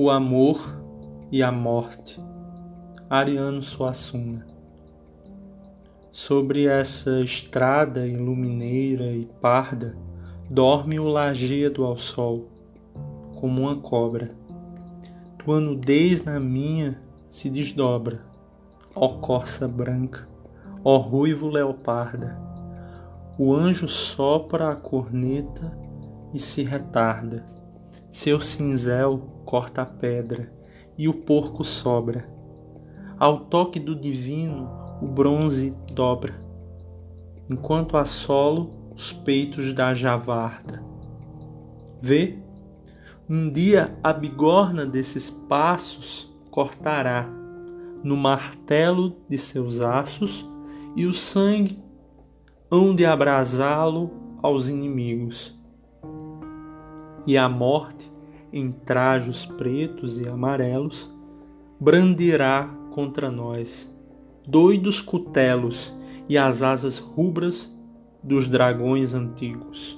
o amor e a morte. Ariano Suassuna. Sobre essa estrada ilumineira e parda, dorme o lajedo ao sol, como uma cobra. Tua nudez na minha se desdobra, ó corça branca, ó ruivo leoparda. O anjo sopra a corneta e se retarda. Seu cinzel corta a pedra e o porco sobra. Ao toque do divino, o bronze dobra, enquanto assolo os peitos da javarda. Vê, um dia a bigorna desses passos cortará no martelo de seus aços e o sangue hão de abrasá-lo aos inimigos. E a morte em trajos pretos e amarelos, brandirá contra nós doidos cutelos e as asas rubras dos dragões antigos.